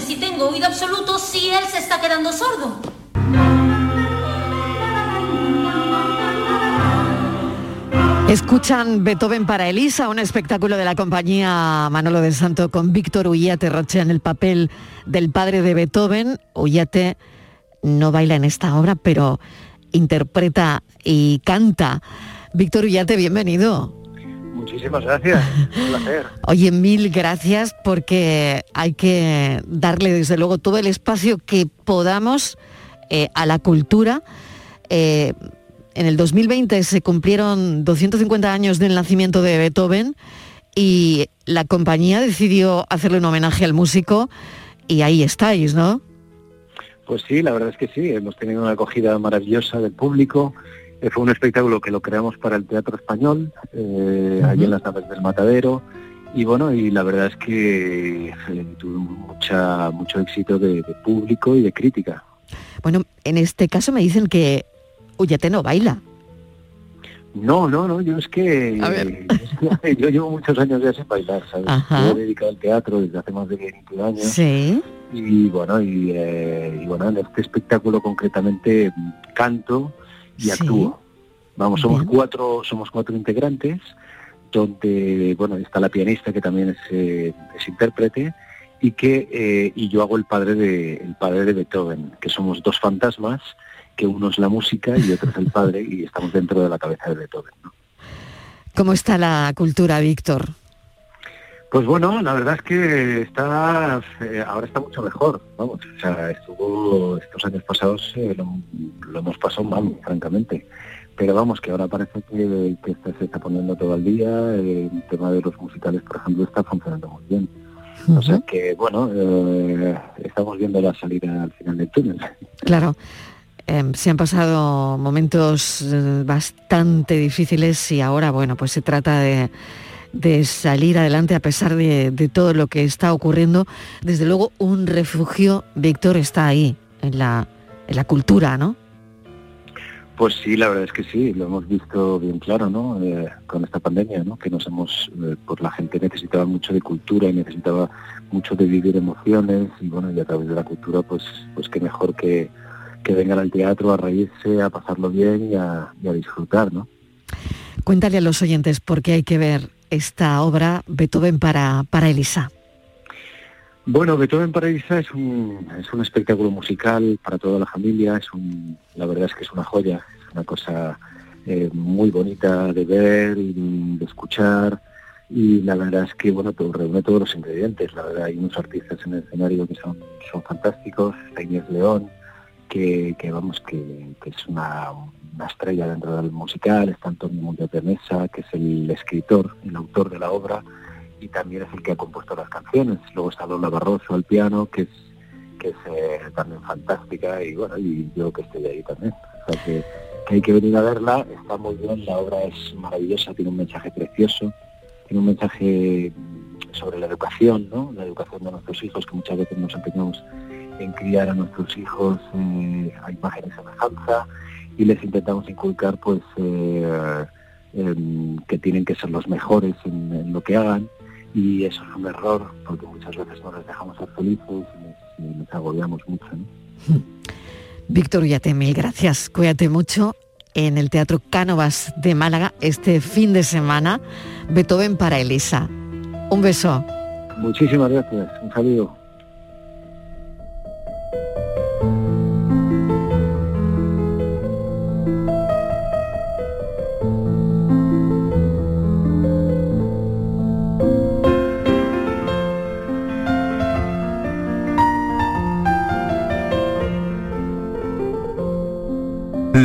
Si tengo oído absoluto si él se está quedando sordo? Escuchan Beethoven para Elisa, un espectáculo de la compañía Manolo de Santo con Víctor Ullate Roche en el papel del padre de Beethoven. Ullate no baila en esta obra, pero interpreta y canta. Víctor Ullate, bienvenido. Muchísimas gracias, un placer. Oye, mil gracias porque hay que darle desde luego todo el espacio que podamos eh, a la cultura. Eh, en el 2020 se cumplieron 250 años del nacimiento de Beethoven y la compañía decidió hacerle un homenaje al músico y ahí estáis, ¿no? Pues sí, la verdad es que sí, hemos tenido una acogida maravillosa del público. Eh, fue un espectáculo que lo creamos para el Teatro Español, eh, allí en las naves del Matadero. Y bueno, y la verdad es que eh, tuvo mucha, mucho éxito de, de público y de crítica. Bueno, en este caso me dicen que Ullate no baila. No, no, no, yo es que, A ver. es que yo llevo muchos años ya sin bailar, ¿sabes? Ajá. Yo he dedicado al teatro desde hace más de 20 años. Sí. Y bueno, y, eh, y bueno, en este espectáculo concretamente mm, canto y Sí. actúo. Vamos, somos Bien. cuatro, somos cuatro integrantes, donde bueno está la pianista que también es, eh, es intérprete y que eh, y yo hago el padre de el padre de Beethoven, que somos dos fantasmas, que uno es la música y otro es el padre y estamos dentro de la cabeza de Beethoven. ¿no? ¿Cómo está la cultura, Víctor? Pues bueno, la verdad es que está eh, ahora está mucho mejor, vamos, o sea, estuvo estos años pasados eh, lo, lo hemos pasado mal, francamente. Pero vamos, que ahora parece que, que esto se está poniendo todo al día, el tema de los musicales, por ejemplo, está funcionando muy bien. O sea que, bueno, eh, estamos viendo la salida al final del túnel. Claro, em, se han pasado momentos eh, bastante difíciles y ahora, bueno, pues se trata de, de salir adelante a pesar de, de todo lo que está ocurriendo. Desde luego, un refugio, Víctor, está ahí, en la, en la cultura, ¿no? Pues sí, la verdad es que sí, lo hemos visto bien claro, ¿no? Eh, con esta pandemia, ¿no? Que nos hemos, eh, pues la gente necesitaba mucho de cultura y necesitaba mucho de vivir emociones y bueno, y a través de la cultura, pues, pues qué mejor que, que vengan al teatro a reírse, a pasarlo bien y a, y a disfrutar, ¿no? Cuéntale a los oyentes por qué hay que ver esta obra Beethoven para, para Elisa. Bueno, Beethoven para Elisa es un, es un espectáculo musical para toda la familia, es un, la verdad es que es una joya, es una cosa eh, muy bonita de ver y de escuchar y la verdad es que bueno todo, reúne todos los ingredientes, la verdad hay unos artistas en el escenario que son, son fantásticos, está Inés León, que, que vamos, que es una, una estrella dentro del musical, está Antonio Muñoz de Mesa, que es el escritor, el autor de la obra, y también es el que ha compuesto las canciones. Luego está Lola Barroso al piano, que es que es eh, también fantástica, y bueno, y yo que estoy ahí también. O sea que hay que venir a verla, está muy bien, la obra es maravillosa, tiene un mensaje precioso, tiene un mensaje sobre la educación, ¿no? La educación de nuestros hijos, que muchas veces nos empeñamos en criar a nuestros hijos eh, a imagen y semejanza y les intentamos inculcar pues eh, em, que tienen que ser los mejores en, en lo que hagan y eso es un error porque muchas veces no les dejamos ser felices y les, les agobiamos mucho. ¿no? Víctor Villate, mil gracias. Cuídate mucho en el Teatro Cánovas de Málaga este fin de semana. Beethoven para Elisa. Un beso. Muchísimas gracias, un saludo.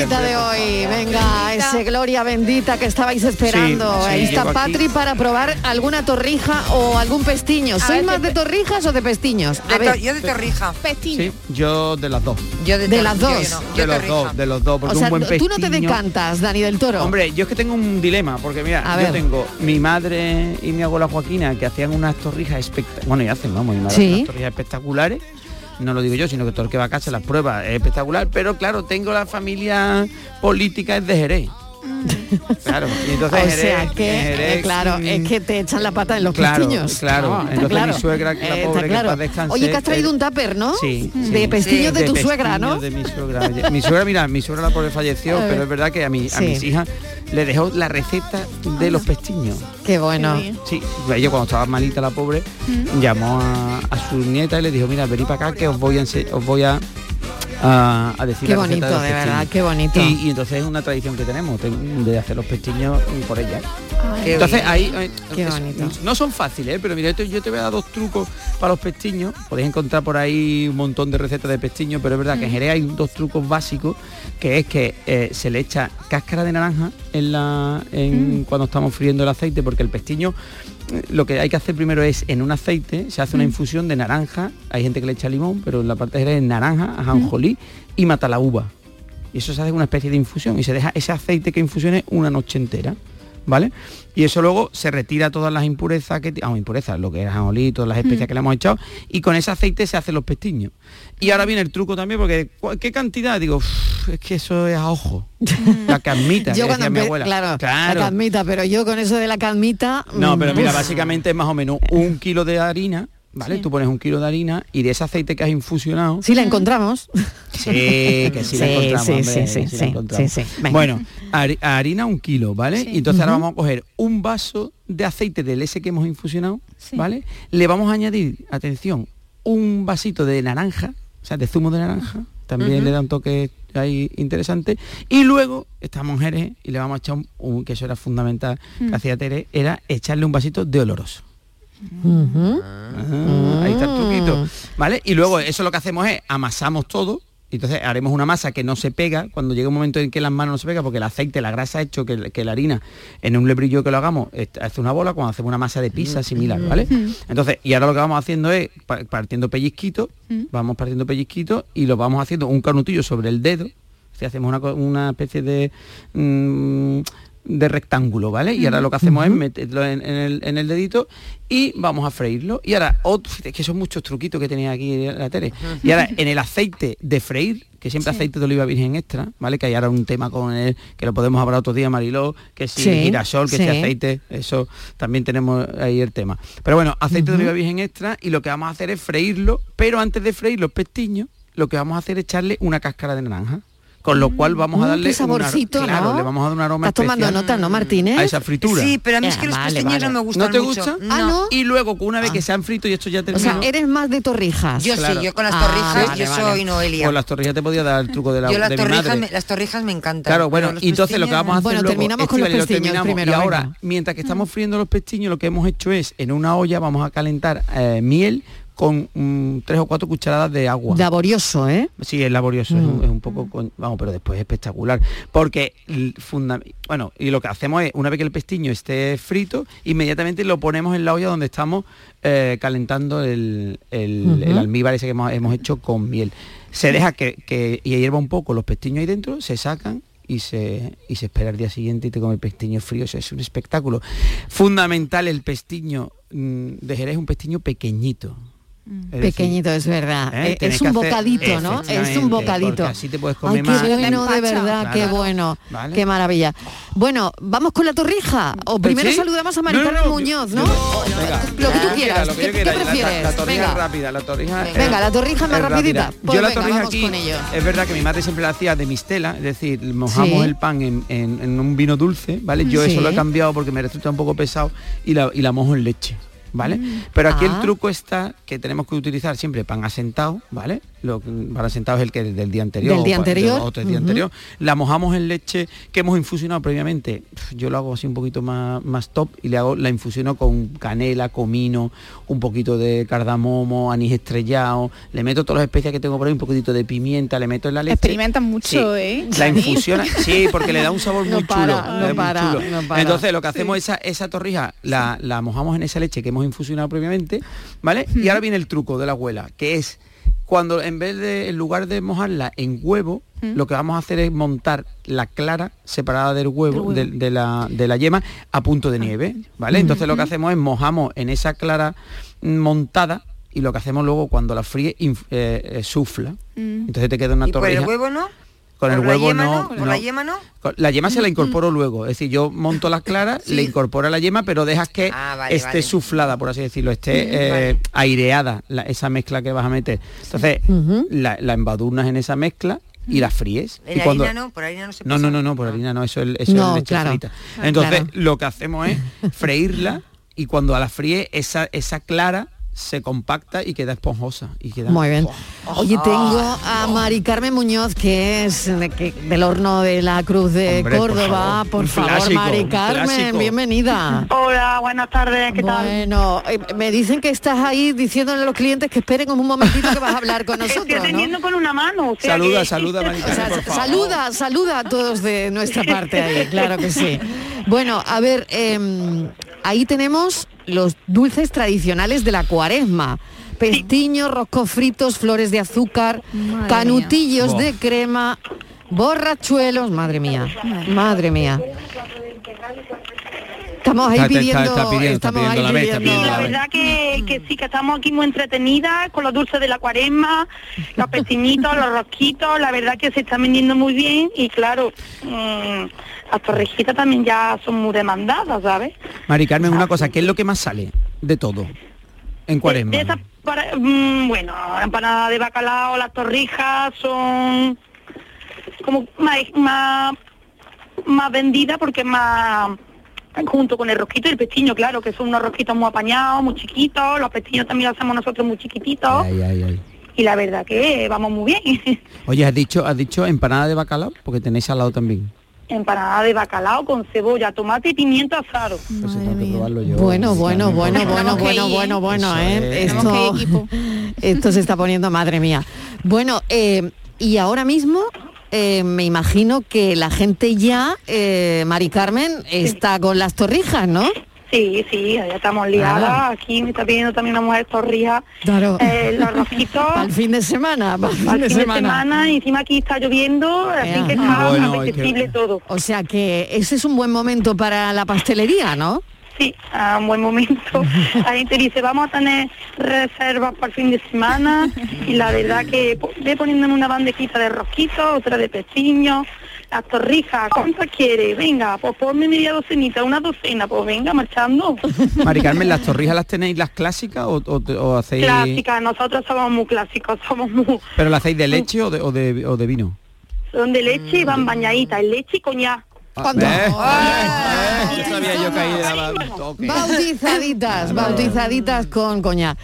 Bendita de hoy. Venga, ese Gloria Bendita que estabais esperando. Sí, sí, Ahí está aquí. Patri para probar alguna torrija o algún pestiño. ¿Sois más de torrijas o de pestiños? A ver. yo de torrija. Sí, yo de las dos. Yo de De las dos. de los dos, de los dos, porque O sea, un buen tú no te pestiño- decantas, Dani del Toro. Hombre, yo es que tengo un dilema, porque mira, A yo ver. tengo mi madre y mi abuela Joaquina que hacían unas torrijas espectaculares. Bueno, y hacen, vamos, mi madre Sí. hace unas torrijas espectaculares. No lo digo yo, sino que todo el que va a casa las prueba es espectacular, pero claro, tengo la familia política es de Jerez. Claro, y entonces o Jerez- sea que, Jerez, eh, claro, es que te echan la pata en los Claro, pestiños. claro. No, está Entonces claro. mi suegra, la Eh, está pobre, que claro. descanse, Oye, que has traído eh, un tupper, ¿no? Sí, De sí. pestiños de, De tu suegra, ¿no? de mi suegra. Mi suegra, mira, mi suegra la pobre falleció, pero es verdad que a, mi, a Sí. mis hijas le dejó la receta de los pestiños. Qué bueno. Sí, ella cuando estaba malita la pobre, llamó a, a su nieta y le dijo, mira, venid para acá que os voy a os voy a, a, a decir Qué la bonito, los de verdad, pestiños". qué bonito. Y, y entonces es una tradición que tenemos te- de hacer los pestiños por ella. Qué entonces bien. ahí eh, Qué es- bonito. no son fáciles, ¿eh? pero mira, yo te, yo te voy a dar dos trucos para los pestiños. Podéis encontrar por ahí un montón de recetas de pestiños, pero es verdad que en Jerez hay dos trucos básicos, que es que eh, se le echa cáscara de naranja en la en- cuando estamos friendo el aceite, porque el pestiño eh, lo que hay que hacer primero es en un aceite se hace una infusión de naranja, hay gente que le echa limón, pero en la parte de naranja, ajonjolí y mata la uva. Y eso se hace una especie de infusión y se deja ese aceite que infusione una noche entera. ¿Vale? Y eso luego se retira todas las impurezas que ah, impurezas, lo que es ajonjolí, todas las especias Mm. que le hemos echado, y con ese aceite se hacen los pestiños. Y ahora viene el truco también, porque ¿cu- ¿qué cantidad? Digo, "Uf, es que eso es a ojo. La camita, que Yo cuando decía mi abuela. claro, Claro. la cadmita, pero yo con eso de la cadmita... No, mm, pero mira, uf. básicamente es más o menos un kilo de harina, ¿vale? Tú pones un kilo de harina y de ese aceite que has infusionado. Sí la encontramos. Sí, que sí, la encontramos. sí, hombre, sí, sí, encontramos. Bueno, hari- harina un kilo, ¿vale? Y entonces ahora vamos a coger un vaso de aceite del ese que hemos infusionado, ¿vale? Le vamos a añadir, atención, un vasito de naranja, o sea, de zumo de naranja, también le da un toque ahí interesante. Y luego estamos en Jerez y le vamos a echar un, un- que eso era fundamental, Mm. que hacía Tere, era echarle un vasito de oloroso. Ah, ahí está el truquito. ¿Vale? Y luego eso lo que hacemos es amasamos todo. y Entonces haremos una masa que no se pega cuando llegue un momento en que las manos no se pega porque el aceite, la grasa ha hecho que, que la harina en un lebrillo que lo hagamos hace una bola cuando hacemos una masa de pizza similar, ¿vale? Entonces, y ahora lo que vamos haciendo es pa- partiendo pellizquitos, vamos partiendo pellizquitos y lo vamos haciendo un canutillo sobre el dedo. Si hacemos una, una especie de mm, de rectángulo, ¿vale? Y ahora lo que hacemos es meterlo en, en el, en el dedito y vamos a freírlo. Y ahora, otro, es que son muchos truquitos que tenía aquí la Tere. Y ahora en el aceite de freír, que siempre Sí. aceite de oliva virgen extra, ¿vale? Que hay ahora un tema con él, que lo podemos hablar otro día, Mariló, que si Sí, girasol, que sí. si aceite, eso también tenemos ahí el tema. Pero bueno, aceite de oliva virgen extra y lo que vamos a hacer es freírlo, pero antes de freír los pestiños, lo que vamos a hacer es echarle una cáscara de naranja. Con lo cual vamos a Mm, darle un saborcito, claro, ¿no? le vamos a dar un aroma Estás tomando nota, ¿no, Martínez? a esa fritura. Sí, pero a mí es que los vale, no me gustan ¿No te mucho. gusta? Ah, ¿no? Y luego, una vez que se han frito y esto ya O terminó. sea, eres más de torrijas. Yo Claro. sí, yo con las Ah, torrijas, vale, yo vale. soy Noelia. Con las torrijas te podía dar el truco de la yo las de mi torrijas, madre. me, las torrijas me encantan. Claro, bueno, y entonces lo que vamos a hacer Bueno, luego, terminamos con los pestiños terminamos. primero, y ahora, mientras que estamos friendo los pestiños, lo que hemos hecho es, en una olla vamos a calentar eh, miel con mm, tres o cuatro cucharadas de agua. Laborioso, ¿eh? Sí, es laborioso, es, un, es un poco, con- vamos, pero después es espectacular. Porque, funda- bueno, y lo que hacemos es, una vez que el pestiño esté frito, inmediatamente lo ponemos en la olla donde estamos eh, calentando el, el- Ujú. el almíbar ese que hemos, hemos hecho con miel. Se deja que, que y hierva un poco los pestiños ahí dentro, se sacan y se, y se espera el día siguiente y te come el pestiño frío. Es un espectáculo. Fundamental el pestiño mm, de Jerez, un pestiño pequeñito. Es decir, Pequeñito, es verdad. ¿eh? Es un bocadito, ¿no? Es un bocadito. así te puedes Ay, comer qué más. bueno, de verdad, Claro. qué bueno. Vale. Qué maravilla. Bueno, vamos con la torrija. O primero ¿Sí? saludamos a Maricarmen no, no, Muñoz, ¿no? Venga, Lo que tú quieras. lo que ¿Qué, yo qué quiera. La- prefieres? La, torrija Venga. es rápida, la torrija. es- Venga, la torrija más rapidita. Pues yo la venga, torrija vamos aquí, con ello. es verdad que mi madre siempre la hacía de mistela, es decir, mojamos Sí. el pan en, en- en un vino dulce, ¿vale? Yo Sí. eso lo he cambiado porque me resulta un poco pesado y la, y la mojo en leche. ¿Vale? Pero aquí Ah. el truco está que tenemos que utilizar siempre pan asentado, ¿vale? Lo, pan asentado es el que del día anterior. Del día o anterior. o del día anterior. La mojamos en leche que hemos infusionado previamente. Yo lo hago así un poquito más, más top y le hago la infusiono con canela, comino, un poquito de cardamomo, anís estrellado, le meto todas las especias que tengo por ahí, un poquito de pimienta, le meto en la leche. Experimentan mucho, Sí. ¿eh? La infusiona, sí, porque le da un sabor No muy para, chulo. no le da muy para, chulo. no para. Entonces lo que hacemos esa esa torrija la, la mojamos en esa leche que hemos infusionado previamente, ¿vale? Y ahora viene el truco de la abuela, que es cuando en vez de en lugar de mojarla en huevo, lo que vamos a hacer es montar la clara separada del huevo. De, de la, de la yema a punto de nieve, ¿vale? Entonces lo que hacemos es mojamos en esa clara mm, montada y lo que hacemos luego cuando la fríe eh, eh, sufla. Entonces te queda una ¿Y por torrija. el huevo no? Con el ¿Por la huevo yema no, ¿Por no. la yema no? La yema se la incorporo luego, es decir, yo monto las claras, le incorporo la yema, pero dejas que Ah, vale, esté vale. suflada, por así decirlo, esté eh, aireada la- esa mezcla que vas a meter. Entonces, la, la embadurnas en esa mezcla y la fríes. En y cuando- harina no, por harina no se no, pasa. no, no, no, por harina no, eso es, eso No, es leche claro. frita. Ah, Entonces, claro. lo que hacemos es freírla y cuando a la fríe, esa, esa clara se compacta y queda esponjosa. Y queda, Muy bien. ¡Buah! Oye, tengo a Mari Carmen Muñoz, que es de que- del horno de la Cruz de Hombre, por Córdoba. favor, Por favor, clásico, Mari Carmen, bienvenida. Hola, buenas tardes, ¿qué tal? Bueno, eh, me dicen que estás ahí diciéndole a los clientes que esperen un momentito que vas a hablar con Estoy nosotros, ¿no? atendiendo con una mano. o sea Saluda, que- saluda, Mari O Carmen, sea, por favor. saluda, saluda a todos de nuestra parte ahí, claro que sí. Bueno, a ver, em, ahí tenemos los dulces tradicionales de la cuaresma. Pestiños, roscos fritos, flores de azúcar, Madre canutillos mía. de crema, borrachuelos, madre mía, madre mía. Estamos ahí pidiendo, la pidiendo La la verdad que, que sí, que estamos aquí muy entretenidas con los dulces de la cuaresma, los pestiñitos, los rosquitos, la verdad que se están vendiendo muy bien y claro, mm, las torrejitas también ya son muy demandadas, ¿sabes? Mari Carmen, una cosa, ¿qué es lo que más sale de todo en cuaresma? De esas para- mm, bueno, empanada de bacalao, las torrijas son como más, más, más vendidas porque es más junto con el rosquito y el pestiño, claro, que son unos rosquitos muy apañados, muy chiquitos, los pestiños también los hacemos nosotros muy chiquititos Ay, ay, ay. y la verdad que vamos muy bien. Oye, has dicho, has dicho empanada de bacalao, porque tenéis al lado también. empanada de bacalao con cebolla, tomate y pimiento asado. Eso tengo que probarlo yo. Bueno, bueno, bueno, bueno, bueno, bueno, bueno, ¿eh? es. Esto, esto se está poniendo, madre mía. Bueno, eh, y ahora mismo eh, me imagino que la gente ya, eh, Mari Carmen, está con las torrijas, ¿no? Sí, sí, ya estamos liadas. Ah. Aquí me está pidiendo también una mujer torrija. Claro. Eh, los rosquitos. El fin de semana, fin Al de fin de semana. y encima aquí está lloviendo, así que está Bueno, apetecible todo. O sea que ese es un buen momento para la pastelería, ¿no? Sí, a un buen momento. La gente dice, vamos a tener reservas para el fin de semana y la verdad que ve poniéndome una bandejita de rosquitos, otra de pestiños, las torrijas, ¿cuántas quiere? Venga, pues ponme media docenita, una docena, pues venga, marchando. Mari Carmen, ¿las torrijas las tenéis las clásicas o, o- o hacéis... Clásicas, nosotros somos muy clásicos, somos muy... ¿Pero las hacéis de leche o de, o de, o de vino? Son de leche y van bañaditas, en leche y coñac. ¿Ves? Yo sabía yo que ahí daba un toque. Bautizaditas, bautizaditas con coña.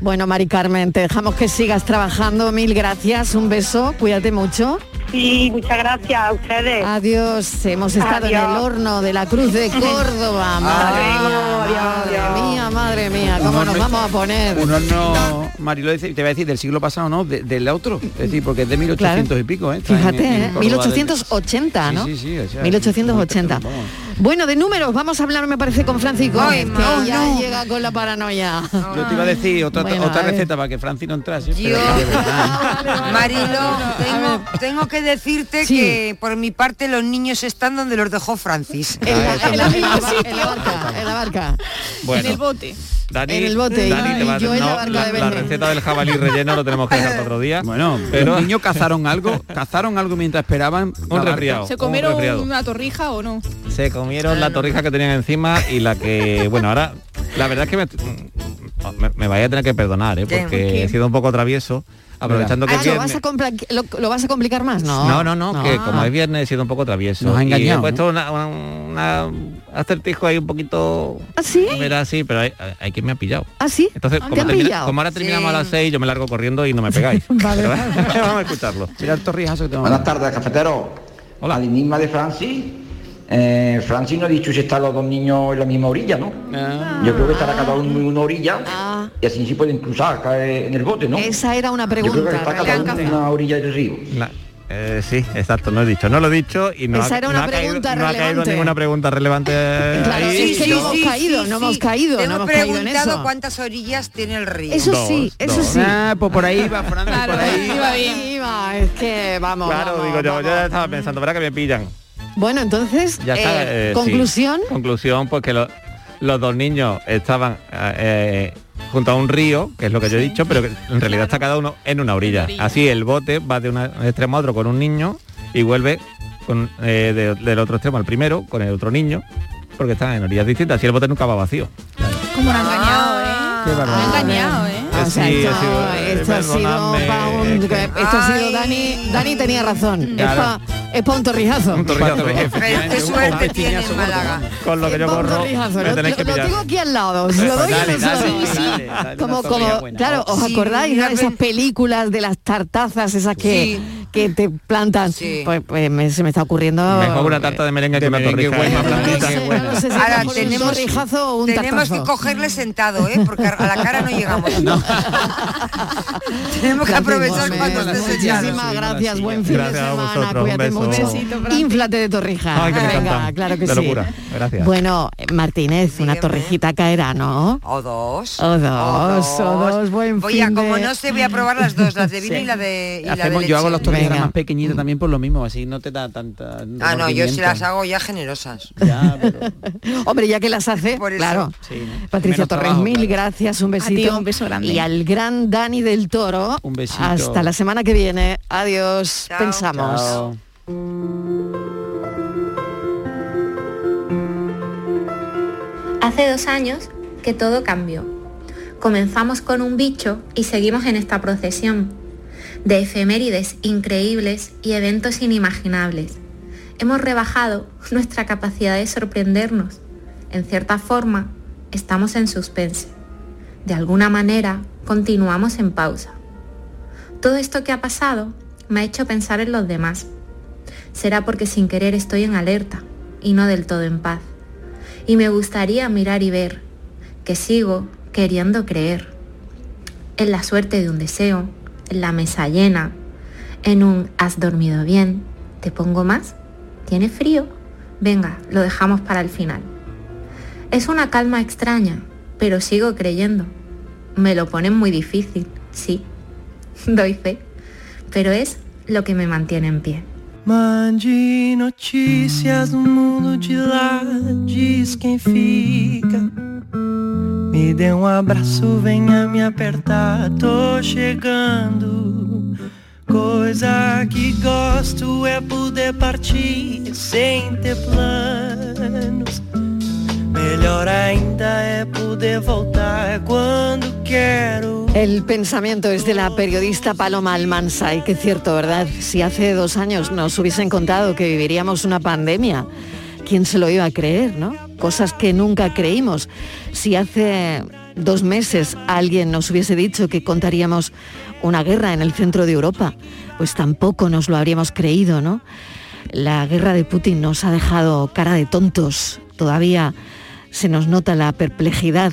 Bueno, Mari Carmen, te dejamos que sigas trabajando. Mil gracias, un beso, cuídate mucho. Sí, muchas gracias a ustedes. Adiós, hemos estado en el horno de la Cruz de Córdoba. Madre mía, madre mía, madre Madre mía, cómo nos vamos a poner. Un horno, Marilo, dice- te voy a decir del siglo pasado, ¿no? De- del otro. Es decir, porque es de 1800 y pico, ¿eh? Está en- Fíjate, en. Córdoba 1880, del- ¿no? Sí, sí, sí. o sea, 1880. Bueno, de números, vamos a hablar, me parece, con Francisco, Ay, que no, ya no. llega con la paranoia. Yo te iba a decir otra, Bueno, otra a ver. receta para que Franci no entrase. pero Yo-. Marilo, tengo, tengo que decirte que por mi parte los niños están donde los dejó Francis. En la, en la- en la- en la barca, en la barca. Bueno. En el bote. Dani, En el bote, Dani te en la no, barca la, de la Belén. receta del jabalí relleno lo tenemos que dejar para otro día. Bueno, pero ¿Los niños cazaron algo? ¿Cazaron algo mientras esperaban? Un resfriado. ¿Se un comieron una torrija o no? Se comieron la torrija que tenían encima y la que, bueno, ahora la verdad es que me, me, me vaya a tener que perdonar, ¿eh? Porque he sido un poco travieso, aprovechando que Ah, ¿lo, viernes. vas a compla- lo, lo vas a complicar más? No. No, no, no, que Ah. como es viernes he sido un poco travieso. Nos ha Y engañado, he puesto una, una- una acertijo ahí un poquito... ¿Ah, sí? Verá, sí, pero hay, hay quien me ha pillado. ¿Ah, sí? Entonces, ¿Te como, termina- ahora terminamos Sí. a las 6, yo me largo corriendo y no me pegáis. Vale. Pero, Vamos a escucharlo. Mira el torrijazo que tengo. Buenas tardes, cafetero. Hola. Al enigma de Francis. Eh, Francis no ha dicho si están los dos niños en la misma orilla, ¿no? Yo creo que estará cada uno en una orilla y así se pueden cruzar caer en el bote, ¿no? Esa era una Yo pregunta. creo que está cada uno en una orilla del río. La- eh, sí, exacto, no he dicho, no lo he dicho y no, Esa ha, era una no ha caído, pregunta no ha caído relevante. ninguna pregunta relevante. Claro, ahí. es que no hemos caído, no hemos caído, Te no hemos hemos caído en preguntado eso. cuántas orillas tiene el río. Eso sí, eso sí. Ah, pues por ahí va, Fran, Claro, por ahí. iba bien. Iba, es que vamos. Claro, vamos, digo yo, vamos. yo ya estaba pensando, ¿verdad que me pillan? Bueno, entonces, Ya está. eh, eh, sí. conclusión. Conclusión, pues que lo- los dos niños estaban eh, junto a un río, que es lo que yo he dicho, pero que en realidad está cada uno en una orilla. Así el bote va de un extremo a otro con un niño y vuelve con, eh, de- del otro extremo al primero con el otro niño, porque están en orillas distintas. Así el bote nunca va vacío. Como lo han engañado, ¿eh? Qué Lo han engañado, ¿eh? O sea, Sí, esto, ha sido- esto ha sido perdonadme, pa' un- es que- esto ha sido Dani, Dani tenía razón. Claro. Es para un torrijazo. Un torrijazo, Qué suerte tiene en Málaga. Con lo que yo corro, me Lo, tenéis que lo pillar. tengo aquí al lado. Lo Pues doy dale, lo dale, doy. dale, dale, como, como, claro, ¿os Sí, acordáis de esas películas de las tartazas esas que, que te plantan? Pues, pues me- se me está ocurriendo. Mejor una tarta de merengue que una torrija. buena, ¿eh? blandita. No sé si Ahora mejor un tenemos, torrijazo o un tenemos tartazo. que cogerle sentado, ¿eh? Porque a la cara no llegamos. tenemos que Gracias, aprovechar cuando estés echado. Muchísimas gracias, buen fin Gracias de a semana, vosotros, un cuídate beso. mucho. Inflate de torrija. Ay, que me Venga, claro que De sí. locura. Gracias. Bueno, Martínez, una torrijita caerá, ¿no? O dos. O dos, o dos, buen Voy a, fin como de- no sé, voy a probar las dos, las de vino Sí. y la de, y la de Hacemos, leche. yo hago las tortillas Más pequeñitas también por lo mismo, así no te da tanta... Ah, no, yo sí remordimiento. las hago ya generosas. Hombre, ya que las hace, Por eso. claro. Sí, ¿no? Patricia Menos Torres, trabajo, mil claro. gracias, un besito. ti, un beso grande. Y al gran Dani del Toro, Un besito. hasta la semana que viene. Adiós, Chao. pensamos. Chao. Hace dos años que todo cambió. Comenzamos con un bicho y seguimos en esta procesión de efemérides increíbles y eventos inimaginables. Hemos rebajado nuestra capacidad de sorprendernos. En cierta forma, estamos en suspense. De alguna manera, continuamos en pausa. Todo esto que ha pasado me ha hecho pensar en los demás. Será porque sin querer estoy en alerta y no del todo en paz. Y me gustaría mirar y ver que sigo queriendo creer en la suerte de un deseo, la mesa llena, en un has dormido bien, te pongo más, tiene frío, venga, lo dejamos para el final. Es una calma extraña, pero sigo creyendo. Me lo ponen muy difícil, sí, doy fe, pero es lo que me mantiene en pie. Mundo de fica. Me dê um abraço, venha me apertar, tô chegando. Coisa que gosto é poder partir sem ter planos. Melhor ainda é poder voltar quando quero. El pensamiento es de la periodista Paloma Almansa y que cierto, ¿verdad? Si hace dos años nos hubiesen contado que viviríamos una pandemia, ¿quién se lo iba a creer, no? Cosas que nunca creímos. Si hace dos meses alguien nos hubiese dicho que contaríamos una guerra en el centro de Europa, pues tampoco nos lo habríamos creído, ¿no? La guerra de Putin nos ha dejado cara de tontos. Todavía se nos nota la perplejidad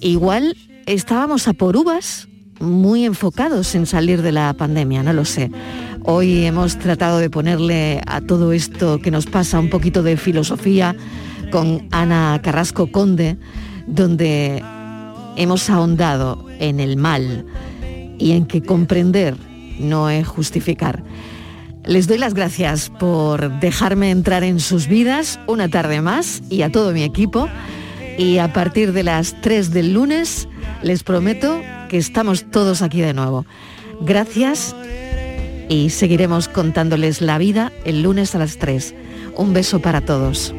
igual estábamos a por uvas muy enfocados en salir de la pandemia, no lo sé. Hoy hemos tratado de ponerle a todo esto que nos pasa un poquito de filosofía con Ana Carrasco Conde, donde hemos ahondado en el mal y en que comprender no es justificar. Les doy las gracias por dejarme entrar en sus vidas una tarde más y a todo mi equipo. Y a partir de las 3 del lunes les prometo que estamos todos aquí de nuevo. Gracias y seguiremos contándoles la vida el lunes a las 3. Un beso para todos.